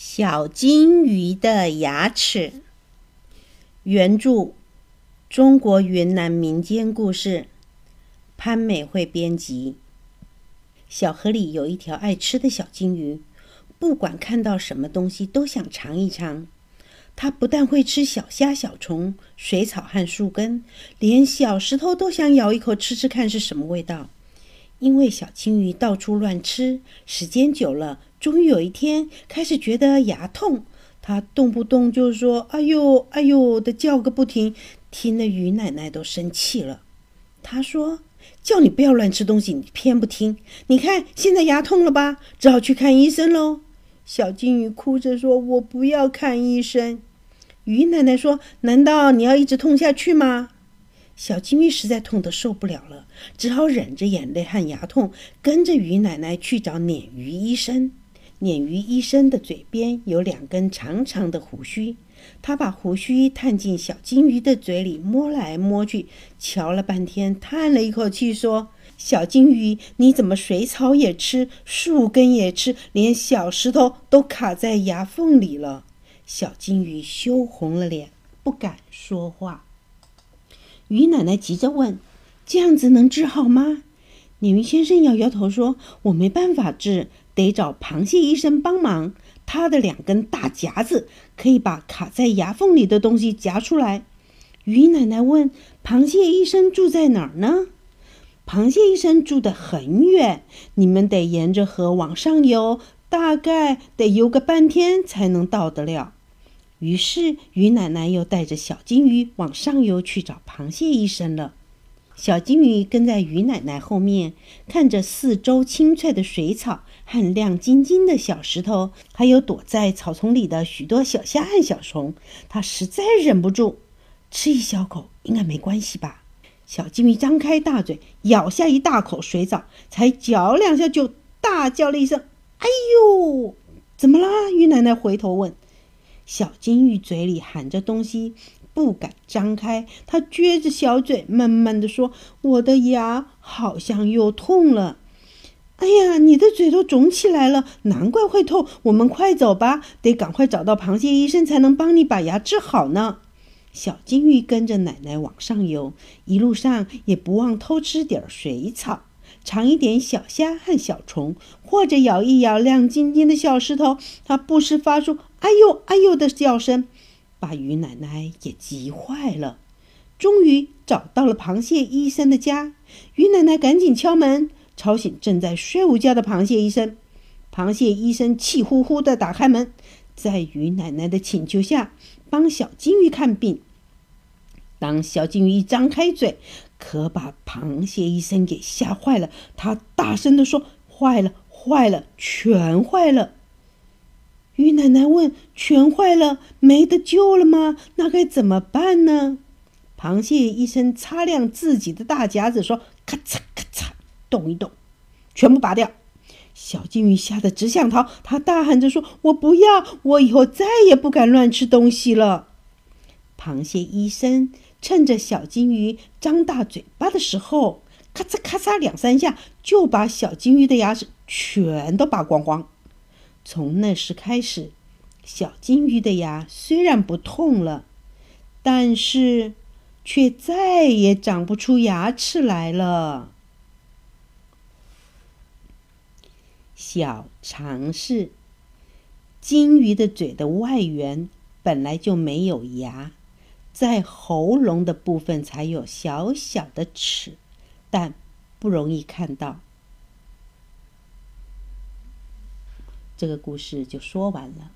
小金鱼的牙齿，原著中国云南民间故事，潘美惠编辑。小河里有一条爱吃的小金鱼，不管看到什么东西都想尝一尝。它不但会吃小虾、小虫、水草和树根，连小石头都想咬一口吃吃看是什么味道。因为小金鱼到处乱吃，时间久了。终于有一天，开始觉得牙痛，它动不动就说“哎呦，哎呦”的叫个不停，听得鱼奶奶都生气了。他说：“叫你不要乱吃东西，你偏不听。你看现在牙痛了吧，只好去看医生喽。”小金鱼哭着说：“我不要看医生。”鱼奶奶说：“难道你要一直痛下去吗？”小金鱼实在痛得受不了了，只好忍着眼泪和牙痛，跟着鱼奶奶去找鲶鱼医生。鲶鱼医生的嘴边有两根长长的胡须，他把胡须探进小金鱼的嘴里，摸来摸去，瞧了半天，叹了一口气说：“小金鱼，你怎么水草也吃，树根也吃，连小石头都卡在牙缝里了？”小金鱼羞红了脸，不敢说话。鱼奶奶急着问：“这样子能治好吗？”鲶鱼先生摇摇头说：“我没办法治。”得找螃蟹医生帮忙，他的两根大夹子可以把卡在牙缝里的东西夹出来。鱼奶奶问：“螃蟹医生住在哪儿呢？”螃蟹医生住得很远，你们得沿着河往上游，大概得游个半天才能到得了。于是，鱼奶奶又带着小金鱼往上游去找螃蟹医生了。小金鱼跟在鱼奶奶后面，看着四周青翠的水草和亮晶晶的小石头，还有躲在草丛里的许多小虾和小虫。它实在忍不住，吃一小口应该没关系吧？小金鱼张开大嘴，咬下一大口水藻，才嚼两下就大叫了一声：“哎呦！怎么啦？”鱼奶奶回头问。小金鱼嘴里含着东西。不敢张开，它撅着小嘴，闷闷地说：“我的牙好像又痛了。”哎呀，你的嘴都肿起来了，难怪会痛。我们快走吧，得赶快找到螃蟹医生，才能帮你把牙治好呢。小金鱼跟着奶奶往上游，一路上也不忘偷吃点水草，尝一点小虾和小虫，或者咬一咬亮晶晶的小石头。它不时发出“哎呦，哎呦”的叫声。把鱼奶奶也急坏了。终于找到了螃蟹医生的家，鱼奶奶赶紧敲门，吵醒正在睡午觉的螃蟹医生。螃蟹医生气呼呼地打开门，在鱼奶奶的请求下，帮小金鱼看病。当小金鱼一张开嘴，可把螃蟹医生给吓坏了。他大声地说：“坏了，坏了，全坏了！”鱼奶奶问：“全坏了，没得救了吗？那该怎么办呢？”螃蟹医生擦亮自己的大夹子说：“咔嚓咔嚓，动一动，全部拔掉。”小金鱼吓得只想逃，它大喊着说：“我不要！我以后再也不敢乱吃东西了。”螃蟹医生趁着小金鱼张大嘴巴的时候，咔嚓咔嚓两三下，就把小金鱼的牙齿全都拔光光。从那时开始，小金鱼的牙虽然不痛了，但是却再也长不出牙齿来了。小常识：金鱼的嘴的外缘本来就没有牙，在喉咙的部分才有小小的齿，但不容易看到。这个故事就说完了。